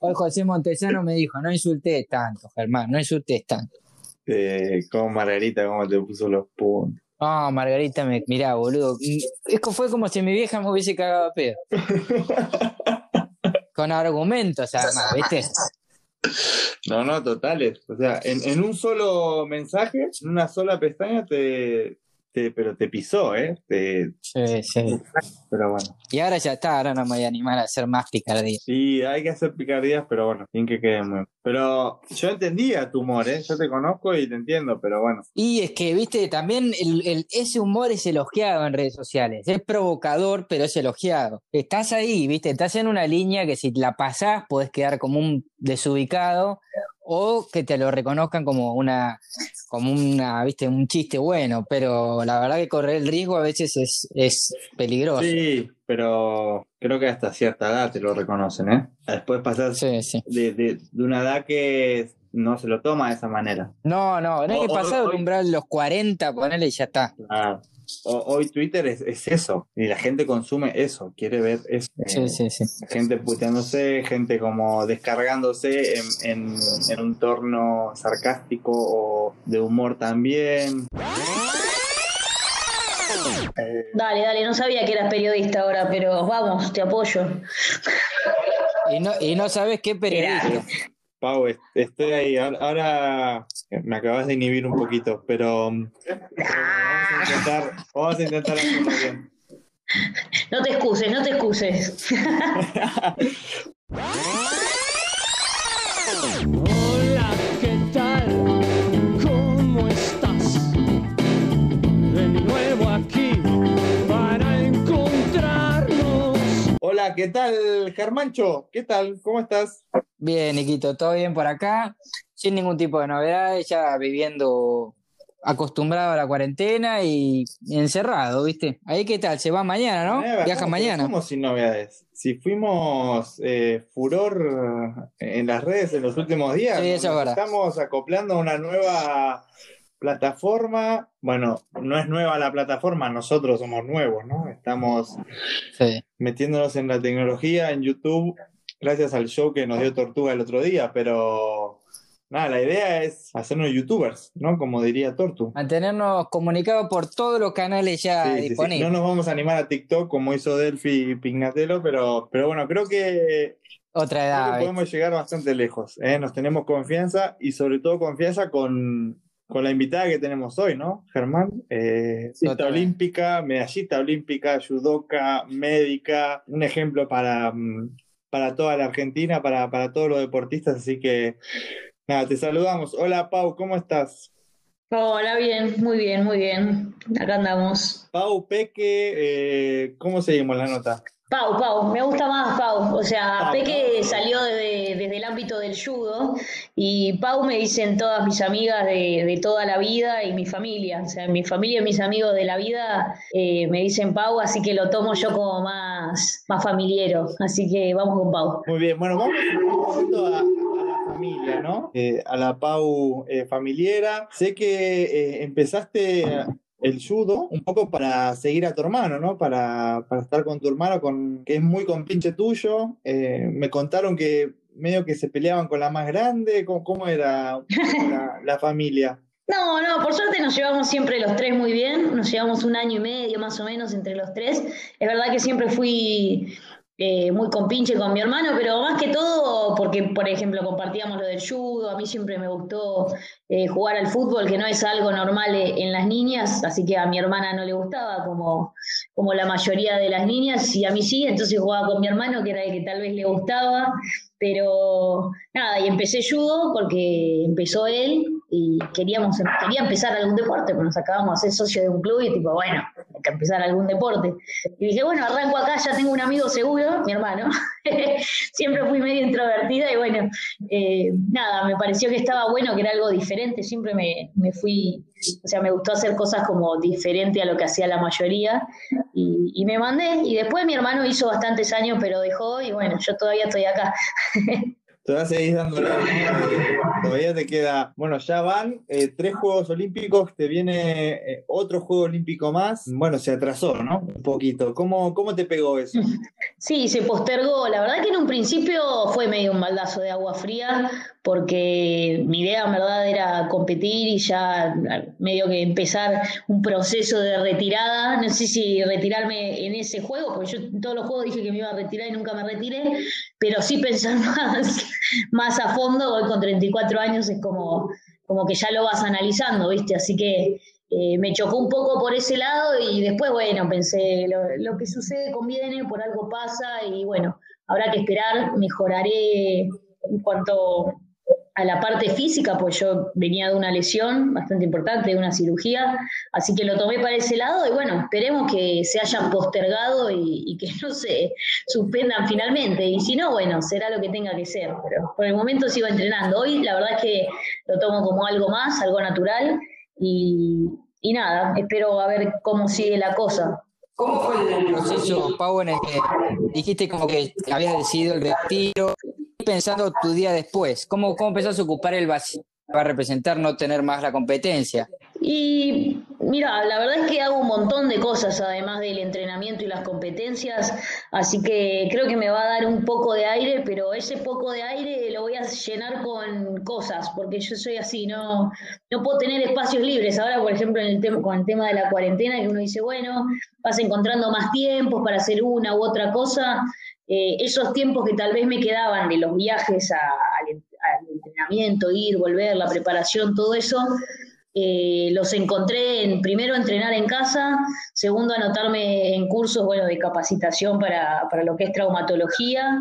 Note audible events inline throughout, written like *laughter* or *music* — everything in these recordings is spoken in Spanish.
Hoy José Montesano me dijo, no insultes tanto, Germán, no insultes tanto. Eh, como Margarita, cómo te puso los puntos. No, Margarita, me, mirá, boludo. Es que fue como si mi vieja me hubiese cagado a pedo. *laughs* Con argumentos, además, ¿viste? No, no, totales. O sea, en, en un solo mensaje, en una sola pestaña, te, te- pero te pisó, ¿eh? Te- Sí, sí. pero bueno. Y ahora ya está, ahora no me voy a animar a hacer más picardía. Sí, hay que hacer picardías, pero bueno, sin que quede muy. Pero yo entendía tu humor, ¿eh? Yo te conozco y te entiendo, pero bueno. Y es que, viste, también el, el- ese humor es elogiado en redes sociales. Es provocador, pero es elogiado. Estás ahí, viste, estás en una línea que si la pasás podés quedar como un desubicado o que te lo reconozcan como una, como una, viste, un chiste bueno. Pero la verdad que correr el riesgo a veces es, es peligroso. Sí, pero creo que hasta cierta edad te lo reconocen, ¿eh? Después pasas Sí, sí. de, de, de una edad que no se lo toma de esa manera. No, no, no hay que O- pasar hoy- umbral de los 40, ponele y ya está. Ah, o- hoy Twitter es, es eso, y la gente consume eso, quiere ver eso. Sí, Eh, sí, sí. Gente puteándose, gente como descargándose en, en, en un torno sarcástico o de humor también. Eh, Dale, dale, no sabía que eras periodista ahora, pero vamos, te apoyo. Y no, y no sabes qué periodista. Pau, est- estoy ahí. Ahora me acabas de inhibir un poquito, pero mm, vamos a intentar, vamos a intentar hacerlo bien. No te excuses, no te excuses. *laughs* Hola, ¿qué tal, Germancho? ¿Qué tal? ¿Cómo estás? Bien, Niquito, todo bien por acá, sin ningún tipo de novedades, ya viviendo acostumbrado a la cuarentena y encerrado, ¿viste? Ahí qué tal, se va mañana, ¿no? Eh, Viaja ¿cómo- mañana. ¿Cómo sin novedades? Si fuimos eh, furor en las redes en los últimos días, Sí, nos estamos acoplando a una nueva plataforma. Bueno, no es nueva la plataforma, nosotros somos nuevos, ¿no? Estamos Sí. metiéndonos en la tecnología, en YouTube, gracias al show que nos dio Tortuga el otro día, pero nada, la idea es hacernos youtubers, ¿no? Como diría Tortu. Mantenernos comunicados por todos los canales ya Sí, sí, sí. disponibles. No nos vamos a animar a TikTok como hizo Delphi y Pignatello, pero, pero bueno, creo que, Otra creo edad, podemos llegar bastante lejos. ¿eh? Nos tenemos confianza y sobre todo confianza con, con la invitada que tenemos hoy, ¿no? Germán, eh, cita olímpica, medallista olímpica, judoka, médica, un ejemplo para, mm, para toda la Argentina, para, para todos los deportistas, así que nada, te saludamos. Hola Pau, ¿cómo estás? Hola, bien, muy bien, muy bien. Acá andamos. Pau, Peque, eh, ¿cómo seguimos la nota? Pau, Pau, me gusta más Pau. O sea, Pau. Peque salió de- desde el ámbito del judo y Pau me dicen todas mis amigas de, de toda la vida y mi familia. O sea, mi familia y mis amigos de la vida eh, me dicen Pau, así que lo tomo yo como más, más familiero. Así que vamos con Pau. Muy bien, bueno, vamos un poquito a, familia, ¿no? Eh, a la Pau eh, familiera. Sé que eh, empezaste el judo un poco para seguir a tu hermano, ¿no? Para, para estar con tu hermano, con, que es muy compinche tuyo. Eh, me contaron que medio que se peleaban con la más grande. ¿Cómo, cómo era *laughs* la, la familia? No, no, por suerte nos llevamos siempre los tres muy bien, nos llevamos un año y medio más o menos entre los tres. Es verdad que siempre fui eh, muy compinche con mi hermano, pero más que todo porque, por ejemplo, compartíamos lo del judo, a mí siempre me gustó eh, jugar al fútbol, que no es algo normal eh, en las niñas, así que a mi hermana no le gustaba como, como la mayoría de las niñas, y a mí sí, entonces jugaba con mi hermano, que era el que tal vez le gustaba, pero nada, y empecé judo porque empezó él y queríamos, quería empezar algún deporte, pero nos acabamos de ser socios de un club y tipo, bueno, que empezar algún deporte. Y dije, bueno, arranco acá, ya tengo un amigo seguro, mi hermano. *laughs* Siempre fui medio introvertida y bueno, eh, nada, me pareció que estaba bueno, que era algo diferente, siempre me, me fui, o sea, me gustó hacer cosas como diferente a lo que hacía la mayoría y, y me mandé. Y después mi hermano hizo bastantes años, pero dejó y bueno, yo todavía estoy acá. *laughs* Todavía seguís dándole, todavía te queda, bueno, ya van eh, tres Juegos Olímpicos, te viene eh, otro Juego Olímpico más, bueno, se atrasó, ¿no? Un poquito, ¿cómo, cómo te pegó eso? Sí, se postergó, la verdad que en un principio fue medio un baldazo de agua fría, porque mi idea en verdad era competir y ya medio que empezar un proceso de retirada, no sé si retirarme en ese juego, porque yo en todos los juegos dije que me iba a retirar y nunca me retiré, pero sí pensar *laughs* más, más a fondo, hoy con 34 años es como, como que ya lo vas analizando, ¿viste? Así que eh, me chocó un poco por ese lado y después, bueno, pensé, lo, lo que sucede conviene, por algo pasa y bueno, habrá que esperar, mejoraré en cuanto a la parte física, pues yo venía de una lesión bastante importante, de una cirugía, así que lo tomé para ese lado y bueno, esperemos que se hayan postergado y, que no se suspendan finalmente. Y si no, bueno, será lo que tenga que ser, pero por el momento sigo entrenando. Hoy la verdad es que lo tomo como algo más, algo natural y, y nada, espero a ver cómo sigue la cosa. ¿Cómo fue el proceso, Pau, en el que dijiste como que habías decidido el retiro? Pensando tu día después? ¿Cómo, cómo empezás a ocupar el vacío para representar no tener más la competencia? Y mira, la verdad es que hago un montón de cosas además del entrenamiento y las competencias, así que creo que me va a dar un poco de aire, pero ese poco de aire lo voy a llenar con cosas, porque yo soy así, no, no puedo tener espacios libres. Ahora, por ejemplo, en el tema, con el tema de la cuarentena, que uno dice, bueno, vas encontrando más tiempos para hacer una u otra cosa, eh, esos tiempos que tal vez me quedaban de los viajes al, entrenamiento, ir, volver, la preparación, todo eso, eh, los encontré en, primero, entrenar en casa, segundo, anotarme en cursos bueno, de capacitación para, lo que es traumatología,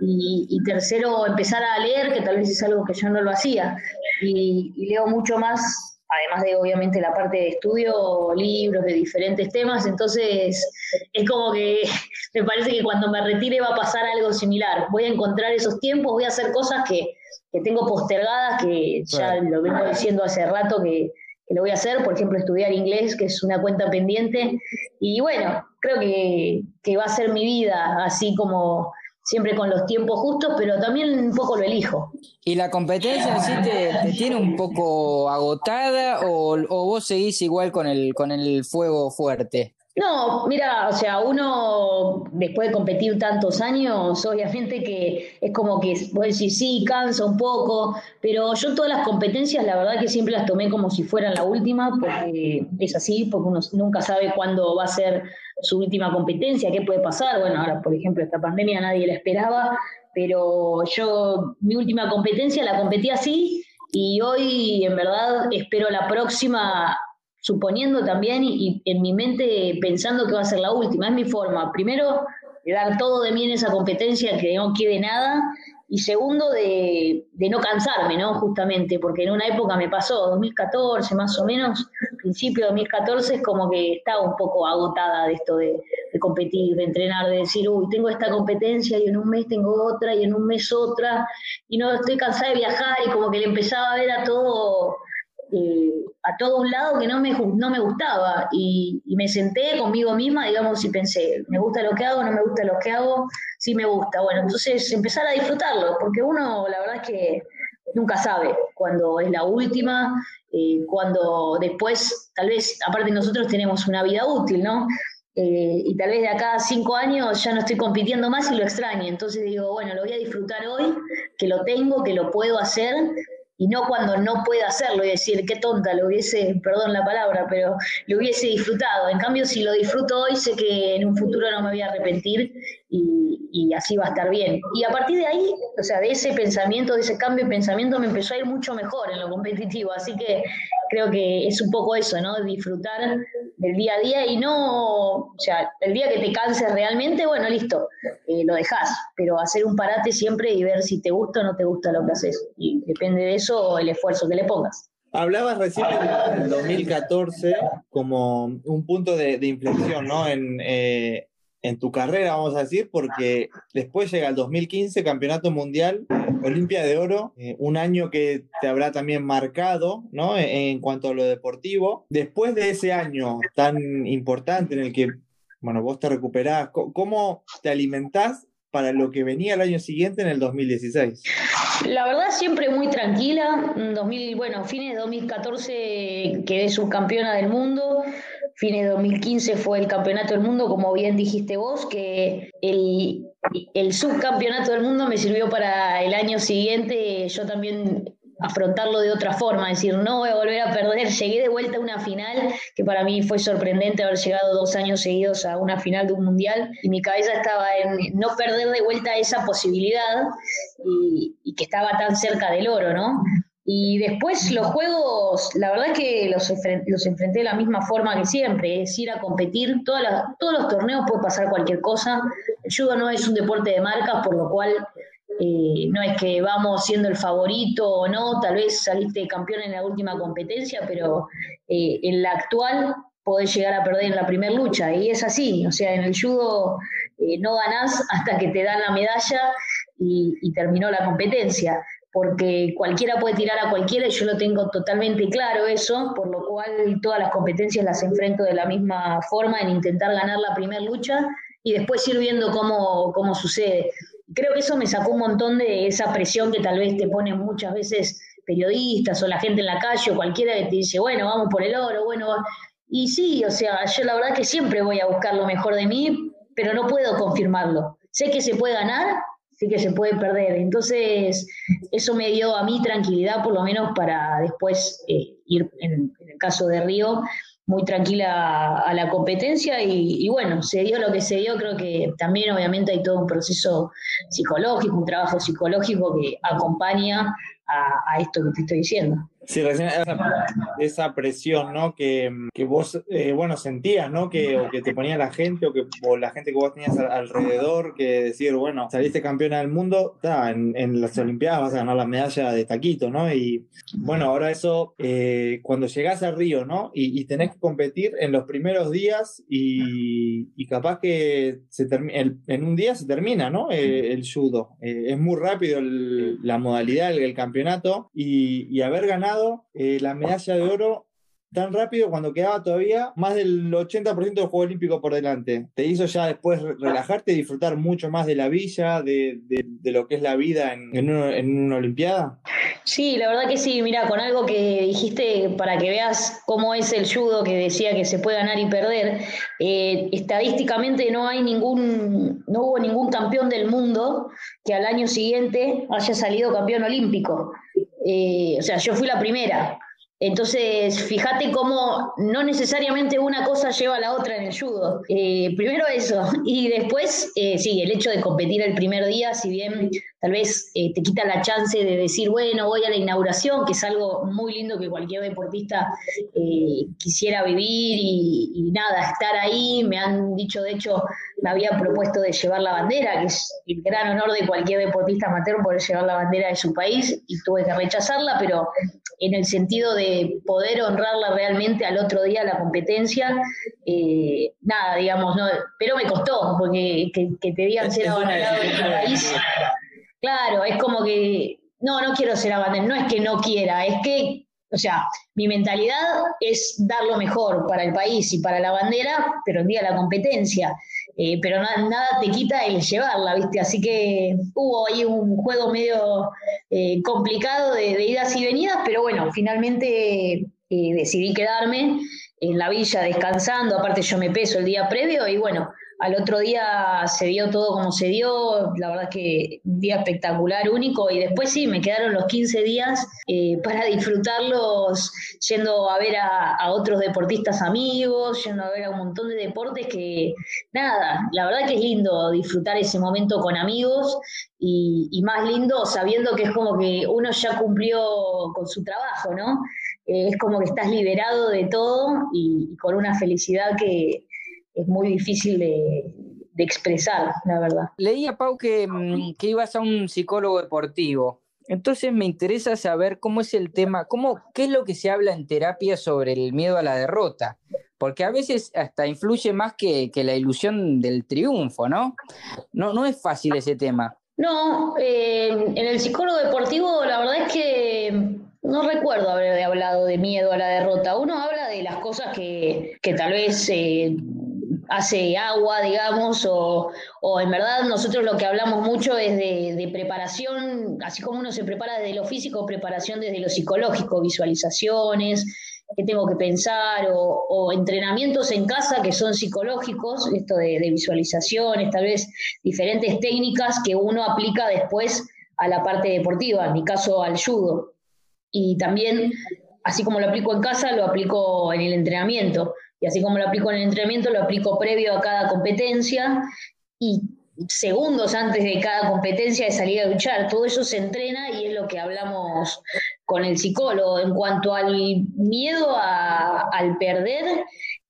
y, tercero, empezar a leer, que tal vez es algo que yo no lo hacía, y leo mucho más además de obviamente la parte de estudio, libros de diferentes temas, entonces es como que *laughs* me parece que cuando me retire va a pasar algo similar. Voy a encontrar esos tiempos, voy a hacer cosas que, tengo postergadas, que ya lo vengo diciendo hace rato que, lo voy a hacer, por ejemplo, estudiar inglés, que es una cuenta pendiente, y bueno, creo que, que va a ser mi vida, así como siempre con los tiempos justos, pero también un poco lo elijo. ¿Y la competencia en sí te, tiene un poco agotada o, o, vos seguís igual con el, con el fuego fuerte? No, mira, o sea, uno después de competir tantos años, obviamente que es como que, vos decís, sí, cansa un poco, pero yo todas las competencias, la verdad que siempre las tomé como si fueran la última, porque es así, porque uno nunca sabe cuándo va a ser su última competencia, qué puede pasar. Bueno, ahora, por ejemplo, esta pandemia nadie la esperaba, pero yo mi última competencia la competí así y hoy en verdad espero la próxima suponiendo también y, en mi mente pensando que va a ser la última. Es mi forma, primero, de dar todo de mí en esa competencia, que no quede nada, y segundo, de, no cansarme, ¿no? Justamente, porque en una época me pasó, 2014 más o menos, principio de 2014, es como que estaba un poco agotada de esto de, competir, de entrenar, de decir, uy, tengo esta competencia y en un mes tengo otra y en un mes otra, y no estoy cansada de viajar y como que le empezaba a ver a todo eh, a todo un lado que no me, no me gustaba y, me senté conmigo misma, digamos, y pensé, ¿me gusta lo que hago? ¿No me gusta lo que hago? Sí me gusta. Bueno, entonces empezar a disfrutarlo, porque uno la verdad es que nunca sabe cuando es la última, eh, cuando después, tal vez, aparte nosotros tenemos una vida útil, ¿no? Eh, y tal vez de acá a cinco años ya no estoy compitiendo más y lo extraño. Entonces digo, bueno, lo voy a disfrutar hoy, que lo tengo, que lo puedo hacer y no cuando no pueda hacerlo y decir, qué tonta, lo hubiese, perdón la palabra, pero lo hubiese disfrutado. En cambio, si lo disfruto hoy, sé que en un futuro no me voy a arrepentir y, y, así va a estar bien. Y a partir de ahí, o sea, de ese pensamiento, de ese cambio de pensamiento, me empezó a ir mucho mejor en lo competitivo. Así que creo que es un poco eso, ¿no? Disfrutar del día a día y no, o sea, el día que te canses realmente, bueno, listo, eh, lo dejas, pero hacer un parate siempre y ver si te gusta o no te gusta lo que haces. Y depende de eso el esfuerzo que le pongas. Hablabas recién del *laughs* 2014 como un punto de, inflexión, ¿no? En, eh, en tu carrera, vamos a decir, porque después llega el 2015, Campeonato Mundial, Olimpia de Oro, eh, un año que te habrá también marcado, ¿no? En, cuanto a lo deportivo. Después de ese año tan importante en el que, bueno, vos te recuperás, ¿cómo te alimentás para lo que venía el año siguiente en el 2016? La verdad siempre muy tranquila. 2000, bueno, fines de 2014 quedé subcampeona del mundo. Fines de 2015 fue el campeonato del mundo, como bien dijiste vos, que el, subcampeonato del mundo me sirvió para el año siguiente. Yo también afrontarlo de otra forma, decir, no voy a volver a perder. *laughs* Llegué de vuelta a una final, que para mí fue sorprendente haber llegado dos años seguidos a una final de un mundial, y mi cabeza estaba en no perder de vuelta esa posibilidad y, que estaba tan cerca del oro, ¿no? Y después los juegos, la verdad es que los, los enfrenté de la misma forma que siempre, es ir a competir. todos los torneos puede pasar cualquier cosa. El judo no es un deporte de marcas, por lo cual eh, no es que vamos siendo el favorito o no, tal vez saliste campeón en la última competencia, pero eh, en la actual podés llegar a perder en la primera lucha. Y es así, o sea, en el judo eh, no ganás hasta que te dan la medalla y, terminó la competencia porque cualquiera puede tirar a cualquiera y yo lo tengo totalmente claro eso, por lo cual todas las competencias las enfrento de la misma forma en intentar ganar la primera lucha y después ir viendo cómo, cómo sucede creo que eso me sacó un montón de esa presión que tal vez te ponen muchas veces periodistas o la gente en la calle o cualquiera que te dice, bueno, vamos por el oro, bueno, y sí, o sea, yo la verdad que siempre voy a buscar lo mejor de mí, pero no puedo confirmarlo. Sé que se puede ganar, sé que se puede perder. Entonces, eso me dio a mí tranquilidad, por lo menos, para después eh, ir, en, el caso de Río, muy tranquila a la competencia y, bueno, se dio lo que se dio, creo que también obviamente hay todo un proceso psicológico, un trabajo psicológico que acompaña a esto que te estoy diciendo. Sí, recién esa, presión, ¿no? Que, vos, eh, bueno, sentías, ¿no? Que, o que te ponía la gente o que o la gente que vos tenías alrededor, que decir, bueno, saliste campeona del mundo, está en, las Olimpiadas vas a ganar la medalla de taquito, ¿no? Y bueno, ahora eso, eh, cuando llegás a Río, ¿no? Y, tenés que competir en los primeros días y, capaz que se en un día se termina, ¿no? Eh, el judo. es muy rápido la modalidad, el, el campeonato y, y haber ganado eh, la medalla de oro tan rápido cuando quedaba todavía más del 80% del Juego Olímpico por delante. ¿Te hizo ya después relajarte y disfrutar mucho más de la villa, de, lo que es la vida en, una Olimpiada? Sí, la verdad que sí. Mira, con algo que dijiste para que veas cómo es el judo que decía que se puede ganar y perder, eh, estadísticamente no hay ningún, no hubo ningún campeón del mundo que al año siguiente haya salido campeón olímpico. Eh, o sea, yo fui la primera. Entonces, fíjate cómo no necesariamente una cosa lleva a la otra en el judo. Eh, primero eso, *laughs* y después, eh, sí, el hecho de competir el primer día, si bien tal vez eh, te quita la chance de decir, bueno, voy a la inauguración, que es algo muy lindo que cualquier deportista quisiera vivir y, y, nada, estar ahí. Me han dicho, de hecho, me habían propuesto de llevar la bandera, que es el gran honor de cualquier deportista amateur poder llevar la bandera de su país, y tuve que rechazarla, pero en el sentido de poder honrarla realmente al otro día la competencia, eh, nada, digamos, no, pero me costó, porque que, te digan ser tu país, claro, es como que, no, no quiero ser abanderado, no es que no quiera, es que o sea, mi mentalidad es dar lo mejor para el país y para la bandera, pero el día la competencia. Eh, pero nada te quita el llevarla, ¿viste? Así que hubo ahí un juego medio eh, complicado de, idas y venidas, pero bueno, finalmente eh, decidí quedarme en la villa descansando, aparte yo me peso el día previo y bueno, al otro día se dio todo como se dio, la verdad que un día espectacular, único, y después sí, me quedaron los 15 días eh, *laughs* para disfrutarlos yendo a ver a, otros deportistas amigos, yendo a ver a un montón de deportes que, nada, la verdad que es lindo disfrutar ese momento con amigos y, más lindo sabiendo que es como que uno ya cumplió con su trabajo, ¿no? Eh, es como que estás liberado de todo y con una felicidad que es muy difícil de, expresar, la verdad. Leía, Pau, que, mm, que ibas a un psicólogo deportivo. Entonces me interesa saber cómo es el tema, cómo, qué es lo que se habla en terapia sobre el miedo a la derrota, porque a veces hasta influye más que, la ilusión del triunfo, ¿no? ¿no? No es fácil ese tema. No, eh, en el psicólogo deportivo la verdad es que no recuerdo haber hablado de miedo a la derrota. Uno habla de las cosas que, que tal vez eh, hace agua, digamos, o, o, en verdad nosotros lo que hablamos mucho es de, preparación, así como uno se prepara desde lo físico, preparación desde lo psicológico, visualizaciones, qué tengo que pensar, o, o entrenamientos en casa que son psicológicos, esto de, de visualizaciones, tal vez diferentes técnicas que uno aplica después a la parte deportiva, en mi caso al judo. Y también, así como lo aplico en casa, lo aplico en el entrenamiento. Así como lo aplico en el entrenamiento, lo aplico previo a cada competencia y segundos antes de cada competencia de salir a luchar. Todo eso se entrena y es lo que hablamos con el psicólogo. En cuanto al miedo al perder,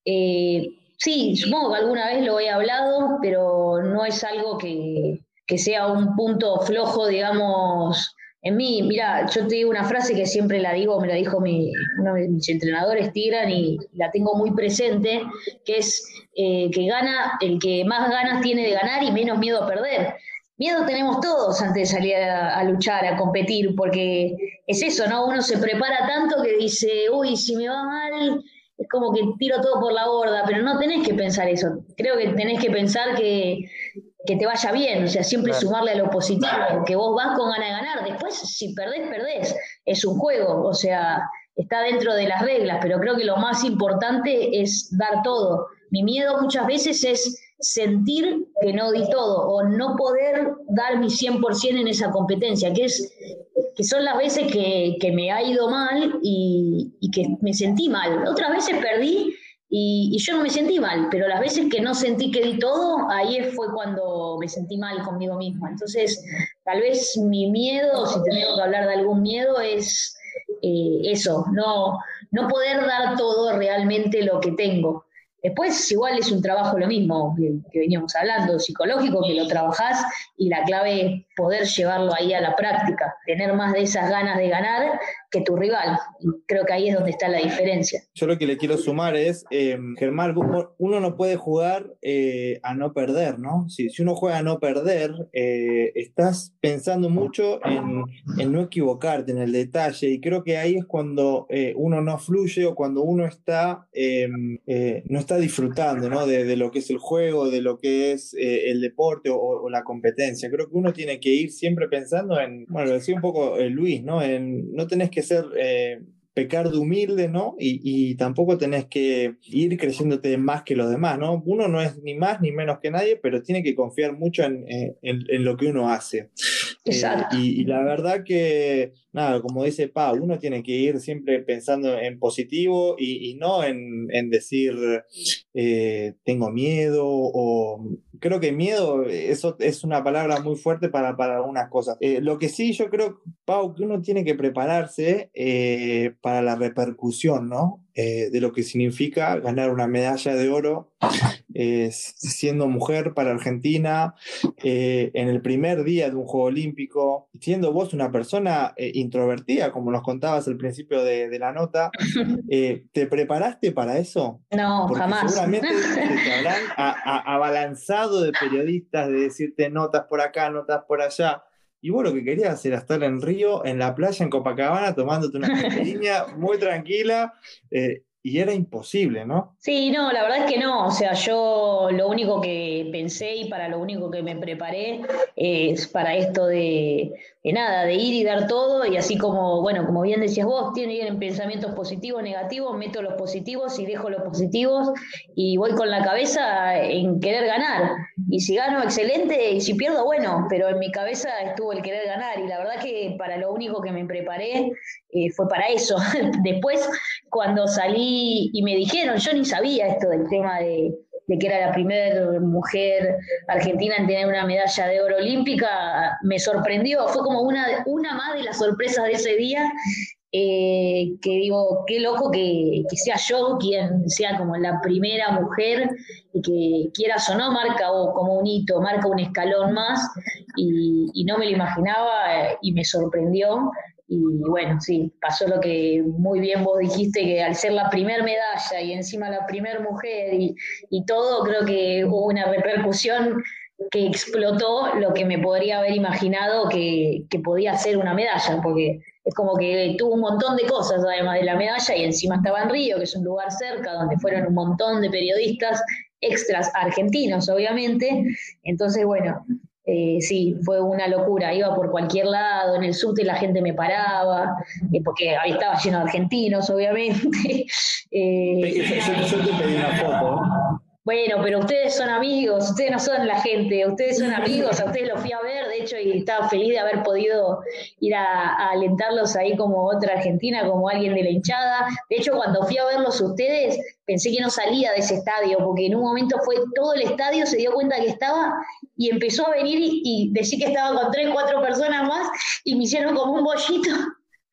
eh, sí, supongo que alguna vez lo he hablado, pero no es algo que, que sea un punto flojo, digamos, en mí, mira, yo te digo una frase que siempre la digo, me la dijo mi, uno de mis entrenadores, Tigran, y la tengo muy presente, que es eh, que gana el que más ganas tiene de ganar y menos miedo a perder. Miedo tenemos todos antes de salir a, a, luchar, a competir, porque es eso, ¿no? Uno se prepara tanto que dice, uy, si me va mal, es como que tiro todo por la borda, pero no tenés que pensar eso. Creo que tenés que pensar que que te vaya bien, o sea, siempre claro. sumarle a lo positivo, que vos vas con ganas de ganar, después si perdés, perdés, es un juego, o sea, está dentro de las reglas, pero creo que lo más importante es dar todo. Mi miedo muchas veces es sentir que no di todo o no poder dar mi 100% en esa competencia, que, es, que son las veces que, que me ha ido mal y, y que me sentí mal. Otras veces perdí y, yo no me sentí mal, pero las veces que no sentí que di todo, ahí fue cuando me sentí mal conmigo misma. Entonces, tal vez mi miedo, si tengo que hablar de algún miedo, es eh, eso, no, no poder dar todo realmente lo que tengo. Después, igual es un trabajo lo mismo que, que veníamos hablando, psicológico, que lo trabajás y la clave poder llevarlo ahí a la práctica, tener más de esas ganas de ganar que tu rival. Creo que ahí es donde está la diferencia. Yo lo que le quiero sumar es, eh, Germán, uno no puede jugar eh, a no perder, ¿no? Si, uno juega a no perder, eh, estás pensando mucho en, no equivocarte, en el detalle, y creo que ahí es cuando eh, uno no fluye o cuando uno está, no está disfrutando, ¿no? De, de, lo que es el juego, de lo que es el deporte o, o, la competencia. Creo que uno tiene que ir siempre pensando en, bueno, lo decía un poco Luis, ¿no? En, no tenés que ser eh, pecar de humilde, ¿no? Y, y, tampoco tenés que ir creciéndote más que los demás, ¿no? Uno no es ni más ni menos que nadie, pero tiene que confiar mucho en, en, en lo que uno hace. Exacto. Eh, y, y, la verdad que, nada, como dice Pa, uno tiene que ir siempre pensando en positivo y, y no en, en decir eh, tengo miedo o creo que miedo, eso es una palabra muy fuerte para, para algunas cosas. Eh, lo que sí yo creo, Pau, que uno tiene que prepararse eh, para la repercusión, ¿no? Eh, de lo que significa ganar una medalla de oro siendo mujer para Argentina en el primer día de un Juego Olímpico, siendo vos una persona introvertida, como nos contabas al principio de, de la nota, *laughs* ¿te preparaste para eso? No, Porque jamás. Seguramente *laughs* te habrán abalanzado de periodistas, de decirte notas por acá, notas por allá. Y vos lo que querías era estar en Río, en la playa, en Copacabana, tomándote una *laughs* caipirinha muy tranquila. Eh, y era imposible, ¿no? Sí, no, la verdad es que no. O sea, yo lo único que pensé y para lo único que me preparé es para esto de, de nada, de ir y dar todo. Y así como, bueno, como bien decías vos, tienen pensamientos positivos, negativos, meto los positivos y dejo los positivos y voy con la cabeza en querer ganar. Y si gano, excelente, y si pierdo, bueno, pero en mi cabeza estuvo el querer ganar. Y la verdad que para lo único que me preparé eh, fue para eso. *laughs* Después, cuando salí y me dijeron, yo ni sabía esto del tema de, que era la primera mujer argentina en tener una medalla de oro olímpica, me sorprendió. Fue como una, una más de las sorpresas de ese día. Eh, que digo, qué loco que, sea yo quien sea como la primera mujer y que quieras o no, marca o como un hito, marca un escalón más y, y no me lo imaginaba eh, y me sorprendió. Y bueno, sí, pasó lo que muy bien vos dijiste, que al ser la primer medalla y encima la primer mujer y, y todo, creo que hubo una repercusión que explotó lo que me podría haber imaginado que, que podía ser una medalla, porque es como que tuvo un montón de cosas además de la medalla y encima estaba en Río, que es un lugar cerca donde fueron un montón de periodistas extras argentinos, obviamente. Entonces, bueno, eh, sí, fue una locura. Iba por cualquier lado, en el subte la gente me paraba, eh, porque ahí estaba lleno de argentinos, obviamente. *laughs* Eh, yo, te pedí una foto. Bueno, pero ustedes son amigos, ustedes no son la gente, ustedes son amigos, a ustedes los fui a ver, de hecho, y estaba feliz de haber podido ir a, alentarlos ahí como otra argentina, como alguien de la hinchada. De hecho, cuando fui a verlos ustedes, pensé que no salía de ese estadio, porque en un momento fue todo el estadio, se dio cuenta que estaba y empezó a venir y, y decir que estaba con tres, cuatro personas más y me hicieron como un bollito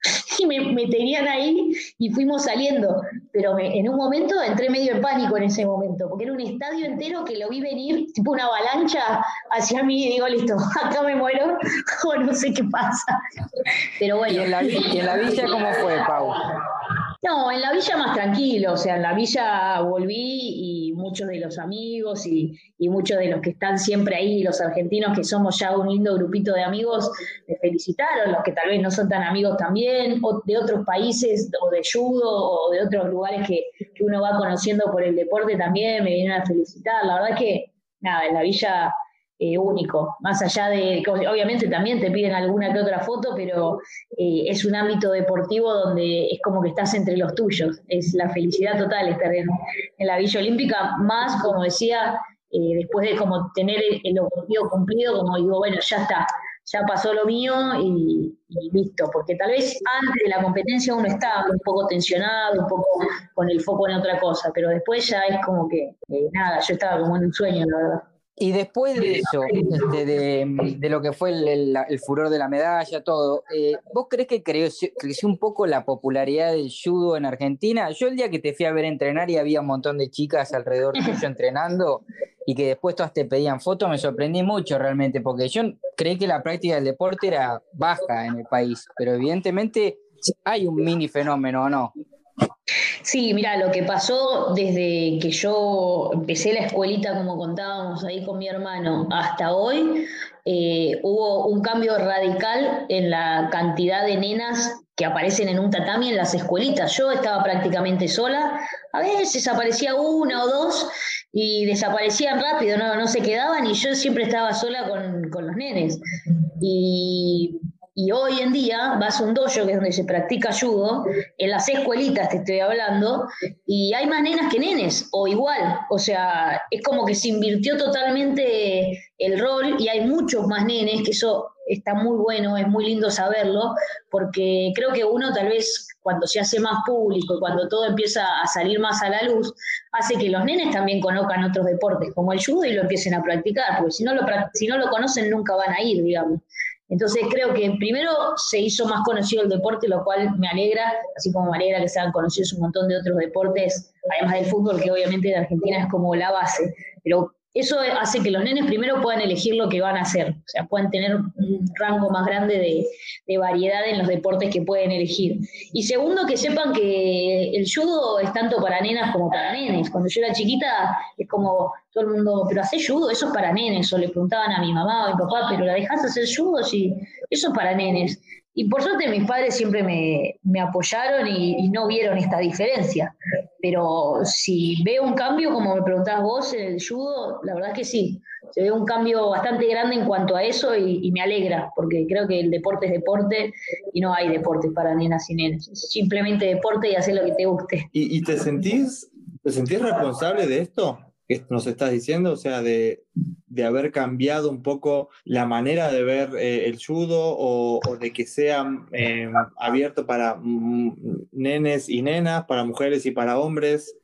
*laughs* y me, tenían ahí y fuimos saliendo. Pero en un momento entré medio en pánico en ese momento, porque era un estadio entero que lo vi venir, tipo una avalancha hacia mí y digo, listo, *laughs* acá me muero *laughs* o no sé qué pasa. Pero bueno. ¿Y en la, y en la villa cómo fue, Pau? No, en la villa más tranquilo, o sea, en la villa volví y muchos de los amigos y, muchos de los que están siempre ahí, los argentinos que somos ya un lindo grupito de amigos, me felicitaron, los que tal vez no son tan amigos también, o de otros países, o de judo, o de otros lugares que, uno va conociendo por el deporte también, me vienen a felicitar. La verdad que, nada, en la villa eh, único, más allá de, obviamente también te piden alguna que otra foto, pero eh, es un ámbito deportivo donde es como que estás entre los tuyos, es la felicidad total estar en, la Villa Olímpica, más como decía, eh, después de como tener el, objetivo cumplido, como digo, bueno, ya está, ya pasó lo mío y, listo, porque tal vez antes de la competencia uno está un poco tensionado, un poco con el foco en otra cosa, pero después ya es como que, nada, yo estaba como en un sueño, la verdad. Y después de eso, este, de, lo que fue el, furor de la medalla, todo, eh, ¿vos crees que creció, creció, un poco la popularidad del judo en Argentina? Yo el día que te fui a ver entrenar y había un montón de chicas alrededor tuyo entrenando y que después todas te pedían fotos, me sorprendí mucho realmente, porque yo creí que la práctica del deporte era baja en el país, pero evidentemente hay un mini fenómeno, ¿o no? Sí, mira, lo que pasó desde que yo empecé la escuelita, como contábamos ahí con mi hermano, hasta hoy, eh, hubo un cambio radical en la cantidad de nenas que aparecen en un tatami en las escuelitas. Yo estaba prácticamente sola, a veces aparecía una o dos y desaparecían rápido, no, no se quedaban y yo siempre estaba sola con, con los nenes. Y y hoy en día vas a un dojo, que es donde se practica judo, en las escuelitas te estoy hablando, y hay más nenas que nenes, o igual. O sea, es como que se invirtió totalmente el rol y hay muchos más nenes, que eso está muy bueno, es muy lindo saberlo, porque creo que uno tal vez cuando se hace más público cuando todo empieza a salir más a la luz, hace que los nenes también conozcan otros deportes como el judo y lo empiecen a practicar, porque si no lo, si no lo conocen nunca van a ir, digamos. Entonces creo que primero se hizo más conocido el deporte, lo cual me alegra, así como me alegra que se hagan conocidos un montón de otros deportes, además del fútbol, que obviamente en Argentina es como la base. Pero eso hace que los nenes primero puedan elegir lo que van a hacer, o sea, puedan tener un rango más grande de, variedad en los deportes que pueden elegir. Y segundo, que sepan que el judo es tanto para nenas como para nenes. Cuando yo era chiquita, es como todo el mundo, pero hace judo, eso es para nenes, o le preguntaban a mi mamá o a mi papá, pero la dejas hacer judo, sí, eso es para nenes. Y por suerte mis padres siempre me, apoyaron y, no vieron esta diferencia. Pero si veo un cambio, como me preguntabas vos, en el judo, la verdad es que sí. Se ve un cambio bastante grande en cuanto a eso y, me alegra, porque creo que el deporte es deporte y no hay deportes para nenas y nenes. Es simplemente deporte y hacer lo que te guste. ¿Y, y te, sentís, te sentís responsable de esto? Nos estás diciendo, o sea, de, haber cambiado un poco la manera de ver eh, el judo o, de que sea eh, abierto para mm, nenes y nenas, para mujeres y para hombres.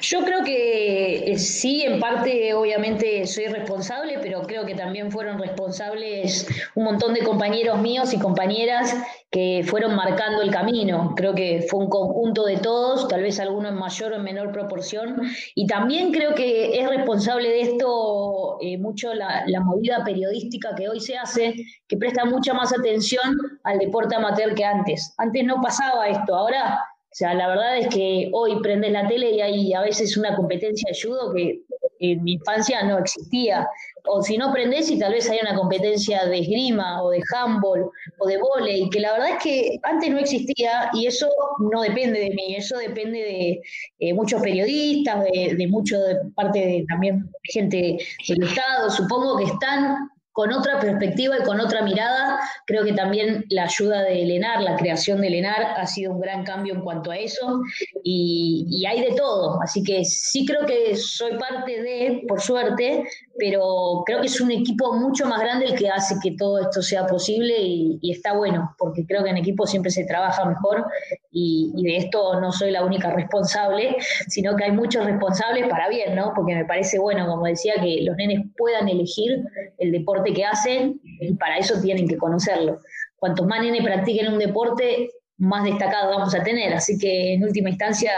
Yo creo que eh, sí, en parte obviamente soy responsable, pero creo que también fueron responsables un montón de compañeros míos y compañeras que fueron marcando el camino. Creo que fue un conjunto de todos, tal vez algunos en mayor o en menor proporción. Y también creo que es responsable de esto eh, mucho la, la movida periodística que hoy se hace, que presta mucha más atención al deporte amateur que antes. Antes no pasaba esto, ahora o sea, la verdad es que hoy prendes la tele y hay a veces una competencia de judo que en mi infancia no existía. O si no aprendés y tal vez hay una competencia de esgrima o de handball o de volei, que la verdad es que antes no existía y eso no depende de mí, eso depende de eh, muchos periodistas, de, de mucho parte de también gente del Estado, supongo que están con otra perspectiva y con otra mirada. Creo que también la ayuda de Lenar, la creación de Lenar, ha sido un gran cambio en cuanto a eso y, hay de todo. Así que sí creo que soy parte de, por suerte, pero creo que es un equipo mucho más grande el que hace que todo esto sea posible y, está bueno, porque creo que en equipo siempre se trabaja mejor y, de esto no soy la única responsable, sino que hay muchos responsables para bien, ¿no? Porque me parece bueno, como decía, que los nenes puedan elegir el deporte que hacen y para eso tienen que conocerlo. Cuantos más nenes practiquen un deporte, más destacado vamos a tener, así que en última instancia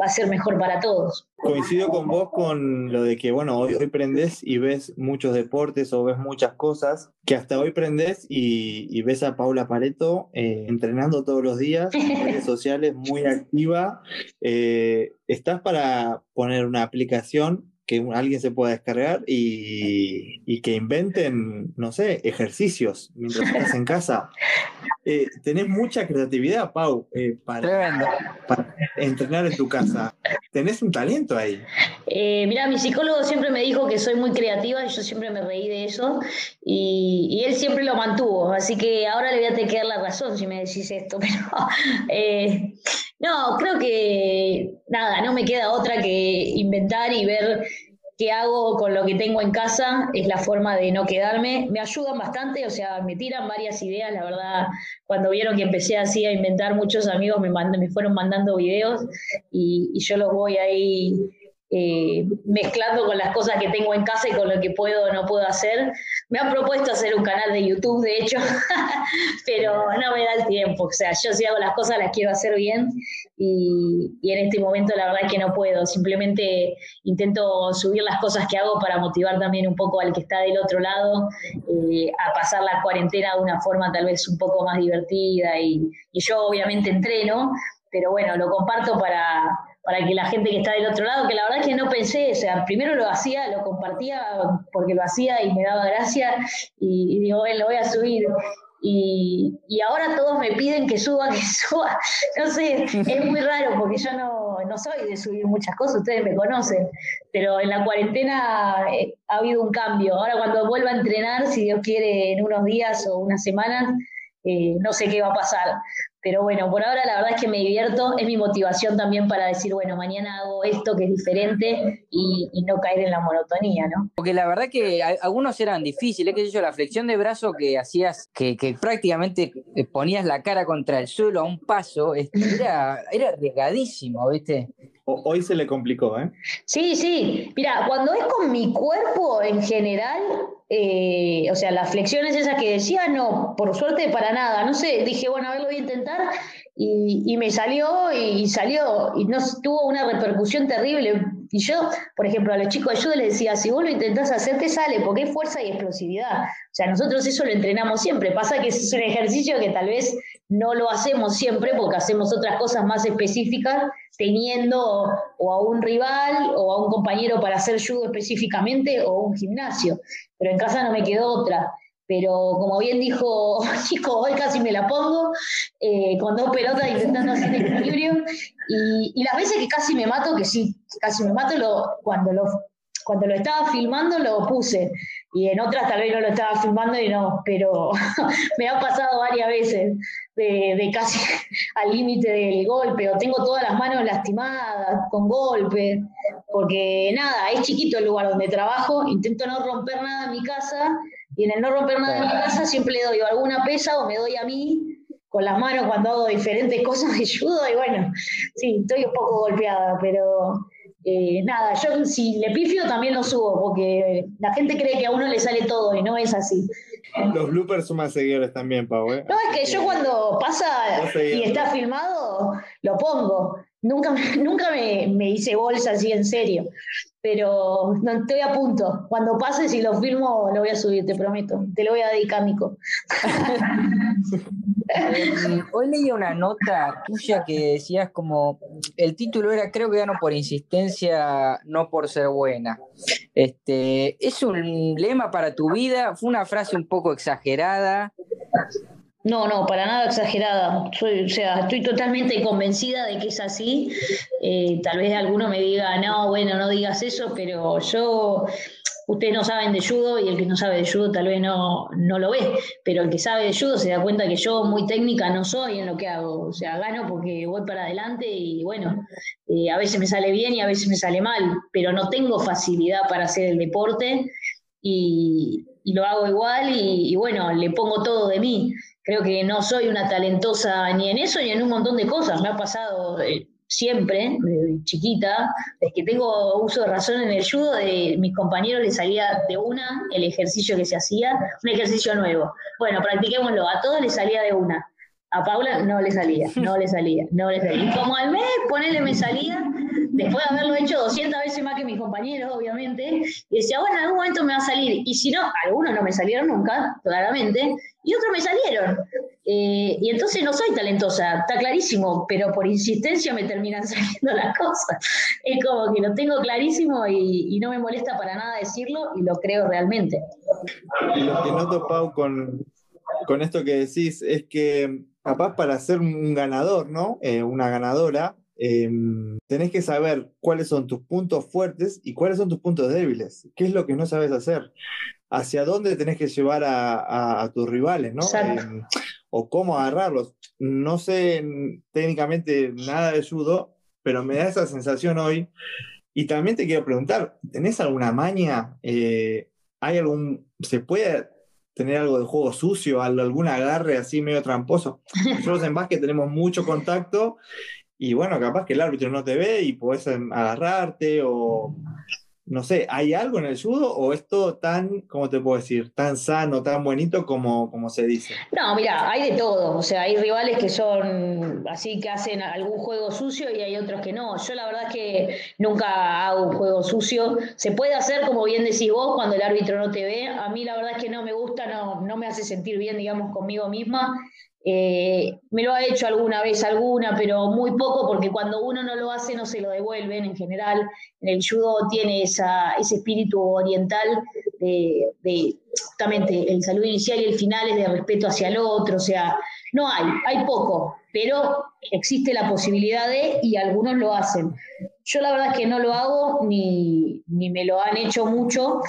va a ser mejor para todos. Coincido con vos con lo de que, bueno, hoy, hoy prendés y ves muchos deportes o ves muchas cosas, que hasta hoy prendés y, ves a Paula Pareto eh, entrenando todos los días en *laughs* redes sociales, muy activa. Eh, ¿Estás para poner una aplicación que alguien se pueda descargar y, que inventen, no sé, ejercicios mientras estás en casa. *laughs* Eh, tenés mucha creatividad, Pau, eh, para, para, entrenar en tu casa. Tenés un talento ahí. Eh, mira, mi psicólogo siempre me dijo que soy muy creativa y yo siempre me reí de eso y, él siempre lo mantuvo, así que ahora le voy a tener que dar la razón si me decís esto, *laughs* pero no, creo que nada, no me queda otra que inventar y ver qué hago con lo que tengo en casa, es la forma de no quedarme. Me ayudan bastante, o sea, me tiran varias ideas, la verdad, cuando vieron que empecé así a inventar, muchos amigos me, me fueron mandando videos y, y yo los voy ahí eh, mezclando con las cosas que tengo en casa y con lo que puedo o no puedo hacer. Me han propuesto hacer un canal de YouTube, de hecho, *laughs* pero no me da el tiempo. O sea, yo si hago las cosas las quiero hacer bien y, en este momento la verdad es que no puedo. Simplemente intento subir las cosas que hago para motivar también un poco al que está del otro lado eh, a pasar la cuarentena de una forma tal vez un poco más divertida y, y yo obviamente entreno, pero bueno, lo comparto para para que la gente que está del otro lado, que la verdad es que no pensé, o sea, primero lo hacía, lo compartía porque lo hacía y me daba gracia y, digo, bueno, lo voy a subir. Y, y, ahora todos me piden que suba, *laughs* que suba. No sé, es muy raro porque yo no, no soy de subir muchas cosas, ustedes me conocen, pero en la cuarentena eh, ha habido un cambio. Ahora cuando vuelva a entrenar, si Dios quiere, en unos días o unas semanas, eh, no sé qué va a pasar. Pero bueno, por ahora la verdad es que me divierto, es mi motivación también para decir, bueno, mañana hago esto que es diferente y, no caer en la monotonía, ¿no? Porque la verdad que algunos eran difíciles, que yo, la flexión de brazo que hacías, que, prácticamente ponías la cara contra el suelo a un paso, era, era arriesgadísimo, ¿viste? Hoy se le complicó, ¿eh? Sí, sí. Mira, cuando es con mi cuerpo en general, eh, o sea, las flexiones esas que decía, no, por suerte para nada. No sé, dije, bueno, a ver, lo voy a intentar y, me salió y salió y no tuvo una repercusión terrible. Y yo, por ejemplo, a los chicos de ayuda les decía, si vos lo intentás hacer, te sale, porque es fuerza y explosividad. O sea, nosotros eso lo entrenamos siempre. Pasa que es un ejercicio que tal vez no lo hacemos siempre porque hacemos otras cosas más específicas teniendo o a un rival o a un compañero para hacer judo específicamente o un gimnasio. Pero en casa no me quedó otra. Pero como bien dijo *laughs* Chico, hoy casi me la pongo, eh, con dos pelotas intentando hacer equilibrio, y, las veces que casi me mato, que sí, casi me mato, cuando, lo, cuando lo estaba filmando lo puse, y en otras tal vez no lo estaba filmando y no, pero *laughs* me ha pasado varias veces de, de casi *laughs* al límite del golpe, o tengo todas las manos lastimadas con golpes, porque nada, es chiquito el lugar donde trabajo, intento no romper nada en mi casa, y en el no romper nada en mi casa siempre le doy alguna pesa o me doy a mí con las manos cuando hago diferentes *laughs* cosas de judo y bueno, sí, estoy un poco golpeada, pero eh, nada, yo si le pifio también lo subo porque la gente cree que a uno le sale todo y no es así. Los bloopers son más seguidores también, Pau. ¿eh? No, es que yo cuando pasa y está filmado, lo pongo. Nunca, *laughs* nunca me, me hice bolsa así en serio pero no estoy a punto. Cuando pase, si lo filmo, lo voy a subir, te prometo. Te lo voy a dedicar, Nico. *laughs* Hoy leí una nota tuya que decías como, el título era creo que gano por insistencia, no por ser buena. Este, ¿Es un lema para tu vida? ¿Fue una frase un poco exagerada? No, no, para nada exagerada. O sea, estoy totalmente convencida de que es así. Eh, tal vez alguno me diga, no, bueno, no digas eso, pero yo ustedes no saben de judo y el que no sabe de judo tal vez no, no lo ve, pero el que sabe de judo se da cuenta que yo muy técnica no soy en lo que hago, o sea, gano porque voy para adelante y bueno, eh, a veces me sale bien y a veces me sale mal, pero no tengo facilidad para hacer el deporte y, lo hago igual y, bueno, le pongo todo de mí. Creo que no soy una talentosa ni en eso ni en un montón de cosas. Me ha pasado, eh, siempre, desde chiquita, es que tengo uso de razón en el judo, de mis compañeros les salía de una el ejercicio que se hacía, un ejercicio nuevo. Bueno, practiquémoslo, a todos les salía de una. A Paula no le salía, no le salía, no le salía. Y como al mes, ponele, me salía, después de haberlo hecho 200 veces más que mis compañeros, obviamente, y decía, bueno, en algún momento me va a salir. Y si no, algunos no me salieron nunca, claramente, y otros me salieron. Eh, y entonces no soy talentosa, está clarísimo, pero por insistencia me terminan *laughs* saliendo las cosas. Es como que lo tengo clarísimo y, no me molesta para nada decirlo y lo creo realmente. Lo que noto, Pau, con, con esto que decís es que capaz para ser un ganador, ¿no? Eh, una ganadora, em, tenés que saber cuáles son tus puntos fuertes y cuáles son tus puntos débiles. ¿Qué es lo que no sabes hacer? ¿Hacia dónde tenés que llevar a, tus rivales, ¿no? Em, o cómo agarrarlos. No sé técnicamente nada de judo, pero me da esa sensación hoy. Y también te quiero preguntar, ¿tenés alguna maña? Eh, ¿Hay algún, se puede tener algo de juego sucio, algún agarre así medio tramposo? Nosotros en básquet tenemos mucho contacto y bueno, capaz que el árbitro no te ve y puedes agarrarte o no sé, ¿hay algo en el judo o es todo tan, ¿cómo te puedo decir? Tan sano, tan bonito como, como se dice. No, mira, hay de todo. O sea, hay rivales que son así que hacen algún juego sucio y hay otros que no. Yo la verdad es que nunca hago un juego sucio. Se puede hacer, como bien decís vos, cuando el árbitro no te ve. A mí la verdad es que no me gusta, no, no me hace sentir bien, digamos, conmigo misma. Eh, me lo ha hecho alguna vez alguna, pero muy poco porque cuando uno no lo hace no se lo devuelven en general. En el judo tiene ese espíritu oriental de, justamente el saludo inicial y el final es de respeto hacia el otro, o sea, no hay, hay poco, pero existe la posibilidad de y algunos lo hacen. Yo la verdad es que no lo hago ni, ni me lo han hecho mucho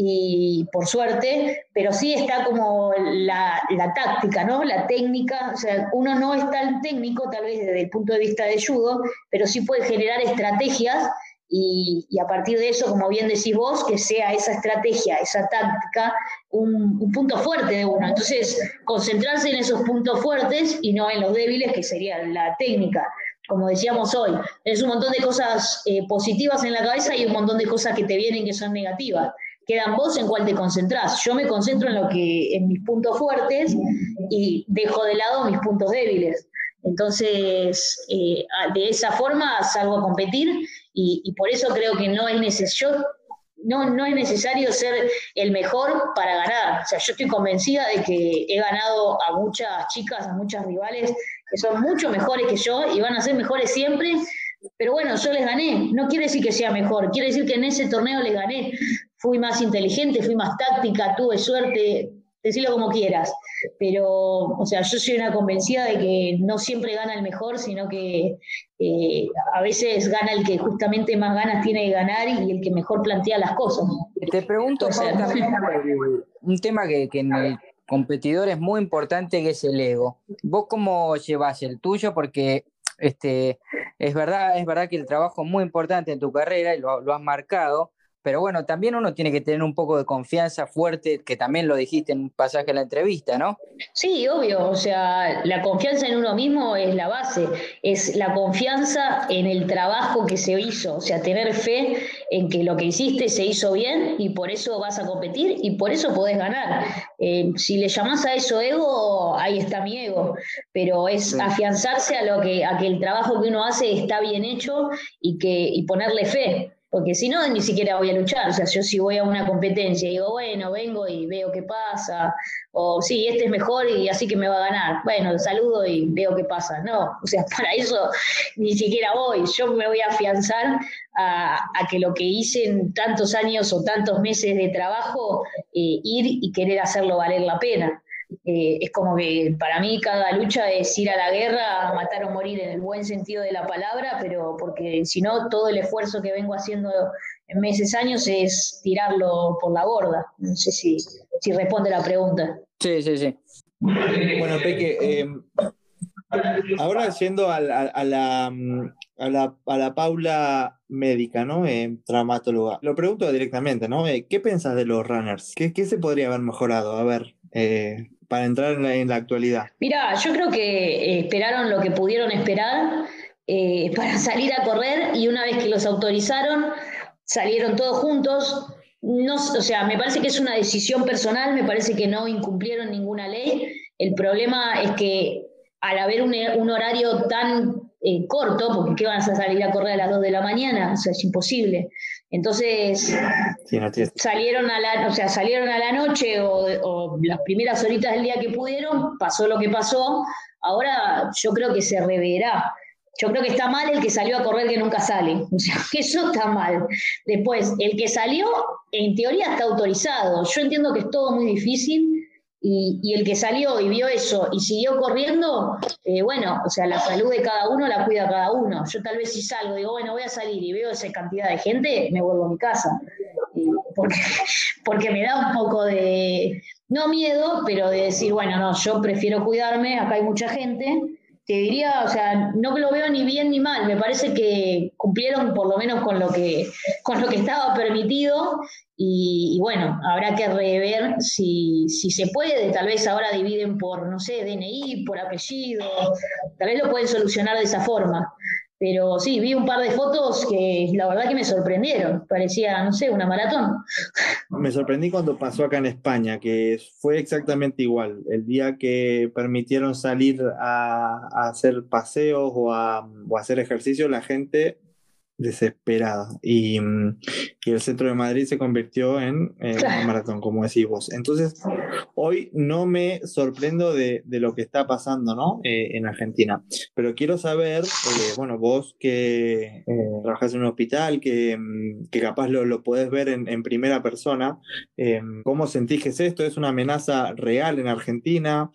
y por suerte, pero sí está como la, táctica, ¿no? La técnica, o sea, uno no es tan técnico tal vez desde el punto de vista de judo, pero sí puede generar estrategias y, a partir de eso, como bien decís vos, que sea esa estrategia, esa táctica, un, un, punto fuerte de uno. Entonces, concentrarse en esos puntos fuertes y no en los débiles, que sería la técnica como decíamos hoy, es un montón de cosas eh, positivas en la cabeza y un montón de cosas que te vienen que son negativas quedan vos en cuál te concentrás. Yo me concentro en lo que, en mis puntos fuertes y dejo de lado mis puntos débiles. Entonces, eh, de esa forma salgo a competir y, por eso creo que no es necesario. No, no es necesario ser el mejor para ganar. O sea, yo estoy convencida de que he ganado a muchas chicas, a muchas rivales que son mucho mejores que yo y van a ser mejores siempre, pero bueno, yo les gané. No quiere decir que sea mejor, quiere decir que en ese torneo les gané fui más inteligente, fui más táctica, tuve suerte, decirlo como quieras. Pero, o sea, yo soy una convencida de que no siempre gana el mejor, sino que eh, a veces gana el que justamente más ganas tiene de ganar y el que mejor plantea las cosas. Te pregunto, un tema que, que en el competidor es muy importante, que es el ego. ¿Vos cómo llevas el tuyo? Porque este, es verdad, es verdad que el trabajo es muy importante en tu carrera y lo, lo has marcado, pero bueno, también uno tiene que tener un poco de confianza fuerte, que también lo dijiste en un pasaje de la entrevista, ¿no? Sí, obvio, o sea, la confianza en uno mismo es la base, es la confianza en el trabajo que se hizo, o sea, tener fe en que lo que hiciste se hizo bien y por eso vas a competir y por eso podés ganar. Eh, si le llamás a eso ego, ahí está mi ego, pero es afianzarse a lo que, a que el trabajo que uno hace está bien hecho y que y ponerle fe porque si no, ni siquiera voy a luchar. O sea, yo si voy a una competencia y digo, bueno, vengo y veo qué pasa, o sí, este es mejor y así que me va a ganar. Bueno, saludo y veo qué pasa. No, o sea, *laughs* para eso ni siquiera voy. Yo me voy a afianzar a, que lo que hice en tantos años o tantos meses de trabajo, eh, ir y querer hacerlo valer la pena. Eh, es como que para mí cada lucha es ir a la guerra, a matar o morir en el buen sentido de la palabra, pero porque si no, todo el esfuerzo que vengo haciendo en meses, años es tirarlo por la borda. No sé si, si responde la pregunta. Sí, sí, sí. Bueno, Peque, em, ahora yendo a, la, a, la, a la Paula médica, ¿no? Eh, traumatóloga. Lo pregunto directamente, ¿no? Eh, ¿Qué piensas de los runners? ¿Qué, ¿Qué, se podría haber mejorado? A ver, eh, para entrar en la, actualidad? Mira, yo creo que eh, esperaron lo que pudieron esperar eh, para *laughs* salir a correr y una vez que los autorizaron, salieron todos juntos. No, o sea, me parece que es una decisión personal, me parece que no incumplieron ninguna ley. El problema es que al haber un, un horario tan eh, corto, porque ¿qué van a salir a correr a las 2 de la mañana? O sea, es imposible. Entonces, salieron, a la, o sea, salieron a la noche o, las primeras horitas del día que pudieron, pasó lo que pasó, ahora yo creo que se reverá. Yo creo que está mal el que salió a correr que nunca sale. O sea, *laughs* eso está mal. Después, el que salió, en teoría está autorizado. Yo entiendo que es todo muy difícil, y, el que salió y vio eso y siguió corriendo, eh, bueno, o sea, la salud de cada uno la cuida cada uno. Yo tal vez si salgo, digo, bueno, voy a salir y veo esa cantidad de gente, me vuelvo a mi casa. porque, *laughs* porque me da un poco de, no miedo, pero de decir, bueno, no, yo prefiero cuidarme, acá hay mucha gente. Te diría, o sea, no lo veo ni bien ni mal, me parece que cumplieron por lo menos con lo que, con lo que estaba permitido y, bueno, habrá que rever si, si, se puede, tal vez ahora dividen por, no sé, DNI, por apellido, tal vez lo pueden solucionar de esa forma. Pero sí, vi un par de fotos que la verdad que me sorprendieron, parecía, no sé, una maratón. Me sorprendí cuando pasó acá en España, que fue exactamente igual. El día que permitieron salir a, hacer paseos o a, hacer ejercicio, la gente desesperada. Y, mm, y, el centro de Madrid se convirtió en, un maratón, como decís vos. Entonces, hoy no me sorprendo de, de lo que está pasando ¿no? Eh, en Argentina. Pero quiero saber, eh, bueno, vos que eh, trabajas en un hospital, que, mm, que capaz lo, lo podés ver en, en primera persona, ¿cómo sentís que es esto? ¿Es una amenaza real en Argentina?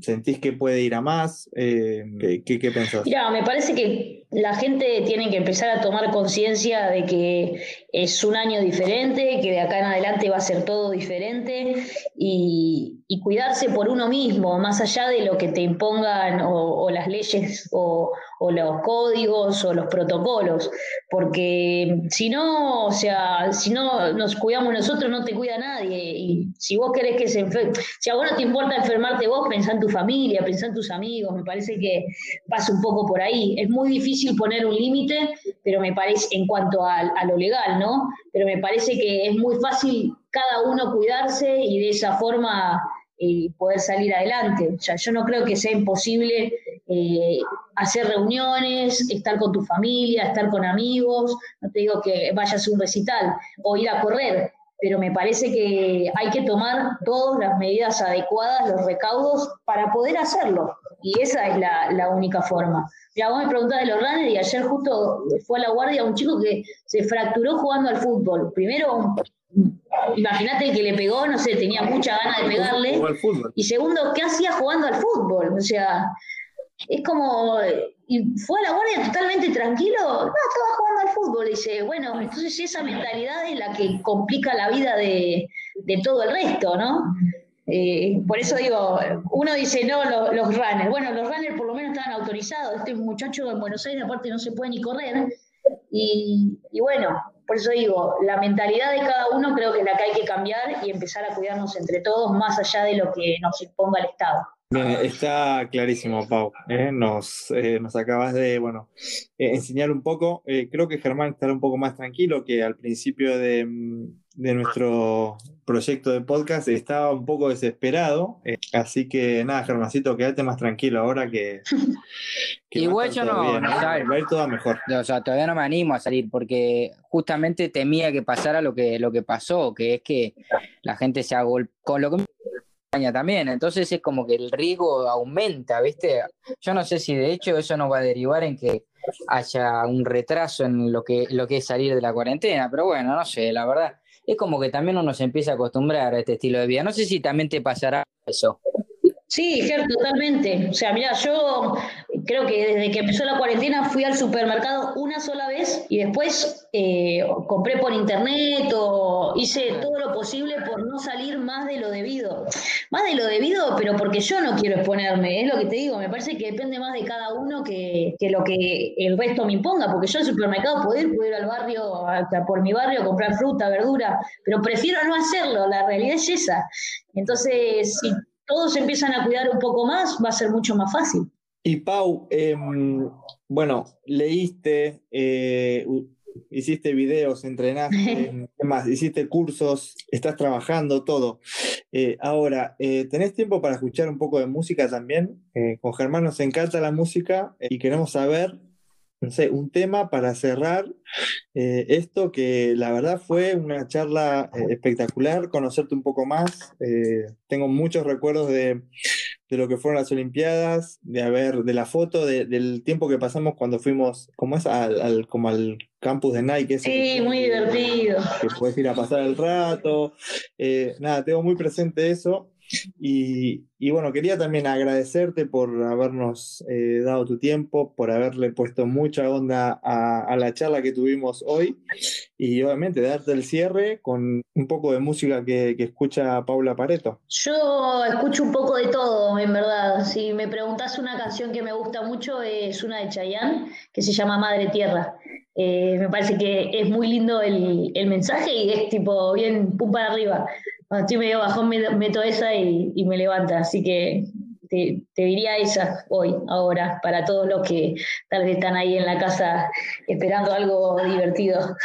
¿Sentís que puede ir a más? ¿qué, qué, qué pensás? Mira, me parece que la gente tiene que empezar a tomar conciencia de que es un año diferente, que de acá en adelante va a ser todo diferente y, cuidarse por uno mismo, más allá de lo que te impongan o, las leyes o, los códigos o los protocolos, porque si no, o sea, si no nos cuidamos nosotros, no te cuida nadie. Y si vos querés que se enferme, si a vos no te importa enfermarte vos, pensá en tu familia, pensá en tus amigos, me parece que pasa un poco por ahí. Es muy difícil poner un límite pero me parece, en cuanto a, lo legal, ¿no? Pero me parece que es muy fácil cada uno cuidarse y de esa forma eh, poder salir adelante. Yo no creo que sea imposible eh, hacer reuniones, estar con tu familia, estar con amigos, no te digo que vayas a un recital o ir a correr, pero me parece que hay que tomar todas las medidas adecuadas, los recaudos, para poder hacerlo. Y esa es la, la única forma. Mira, vos me preguntás de los runners y ayer justo fue a la guardia un chico que se fracturó jugando al fútbol. Primero, imagínate que le pegó, no sé, tenía mucha ganas de pegarle. Y segundo, ¿qué hacía jugando al fútbol? O sea, es como, y fue a la guardia totalmente tranquilo, no, estaba jugando al fútbol, dice, bueno, entonces esa mentalidad es la que complica la vida de, de todo el resto, ¿no? Eh, por eso digo, uno dice, no, los, runners. Bueno, los runners por lo menos estaban autorizados. Este muchacho en Buenos Aires, aparte, no se puede ni correr. Y, bueno, por eso digo, la mentalidad de cada uno creo que es la que hay que cambiar y empezar a cuidarnos entre todos, más allá de lo que nos imponga el Estado. Está clarísimo, Pau. ¿eh? Nos, eh, nos acabas de bueno, enseñar un poco. creo que Germán estará un poco más tranquilo que al principio de, mm, de nuestro proyecto de podcast estaba un poco desesperado. eh, así que nada, Germancito, quédate más tranquilo ahora que. *laughs* Igual yo no- bien, no ¿eh? Va a ir todo mejor. O sea, todavía no me animo a salir porque justamente temía que pasara lo que, lo que pasó, que es que la gente se agol... con lo que también, entonces es como que el riesgo aumenta, ¿viste? Yo no sé si de hecho eso nos va a derivar en que haya un retraso en lo que, lo que es salir de la cuarentena, pero bueno, no sé, la verdad, es como que también uno se empieza a acostumbrar a este estilo de vida. No sé si también te pasará eso. Sí, Ger, totalmente. O sea, mira, yo creo que desde que empezó la cuarentena fui al supermercado una sola vez y después eh, compré por internet o hice todo lo posible por no salir más de lo debido. Más de lo debido, pero porque yo no quiero exponerme, es lo que te digo, me parece que depende más de cada uno que, que lo que el resto me imponga, porque yo al supermercado puedo ir, puedo ir al barrio, hasta por mi barrio, a comprar fruta, verdura, pero prefiero no hacerlo, la realidad es esa. Entonces, si todos empiezan a cuidar un poco más, va a ser mucho más fácil. Y Pau, em, bueno, leíste, eh, hiciste videos, entrenaste, *laughs* ¿qué más? Hiciste cursos, estás trabajando, todo. Eh, ahora, eh, ¿tenés tiempo para escuchar un poco de música también? Con Germán nos encanta la música y queremos saber, no sé, un tema para cerrar eh, esto que la verdad fue una charla eh, espectacular, conocerte un poco más. eh, tengo muchos recuerdos de, de lo que fueron las Olimpiadas, de haber, de la foto, de- del tiempo que pasamos cuando fuimos, ¿cómo es? Al, al- como al campus de Nike. ese que Sí, muy divertido. Que puedes ir a pasar el rato. Nada, tengo muy presente eso. Y, bueno, quería también agradecerte por habernos eh, dado tu tiempo, por haberle puesto mucha onda a, la charla que tuvimos hoy y obviamente darte el cierre con un poco de música que, escucha Paula Pareto. Yo escucho un poco de todo, en verdad. Si me preguntás una canción que me gusta mucho, es una de Chayanne, que se llama Madre Tierra. Eh, me parece que es muy lindo el, el mensaje y es tipo bien pum para arriba. Cuando estoy medio bajón me- meto esa y, y me levanta. Así que te, te diría esa hoy, ahora, para todos los que tal vez están ahí en la casa esperando algo divertido.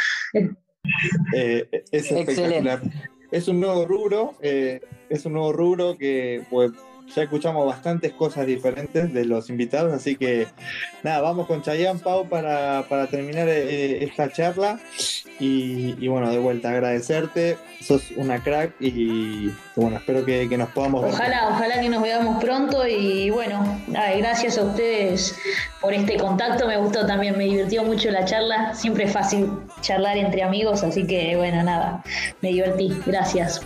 Eh, es Excelente. espectacular. Es un nuevo rubro, eh, es un nuevo rubro que pues, ya escuchamos bastantes cosas diferentes de los invitados, así que nada, vamos con Chayanne Pau para, para terminar eh, esta charla y, bueno, de vuelta agradecerte, sos una crack y bueno, espero que, que nos podamos ver. Ojalá, ojalá que nos veamos pronto y bueno, gracias a ustedes por este contacto, me gustó también, me divirtió mucho la charla, siempre es fácil charlar entre amigos, así que bueno, nada, me divertí, gracias.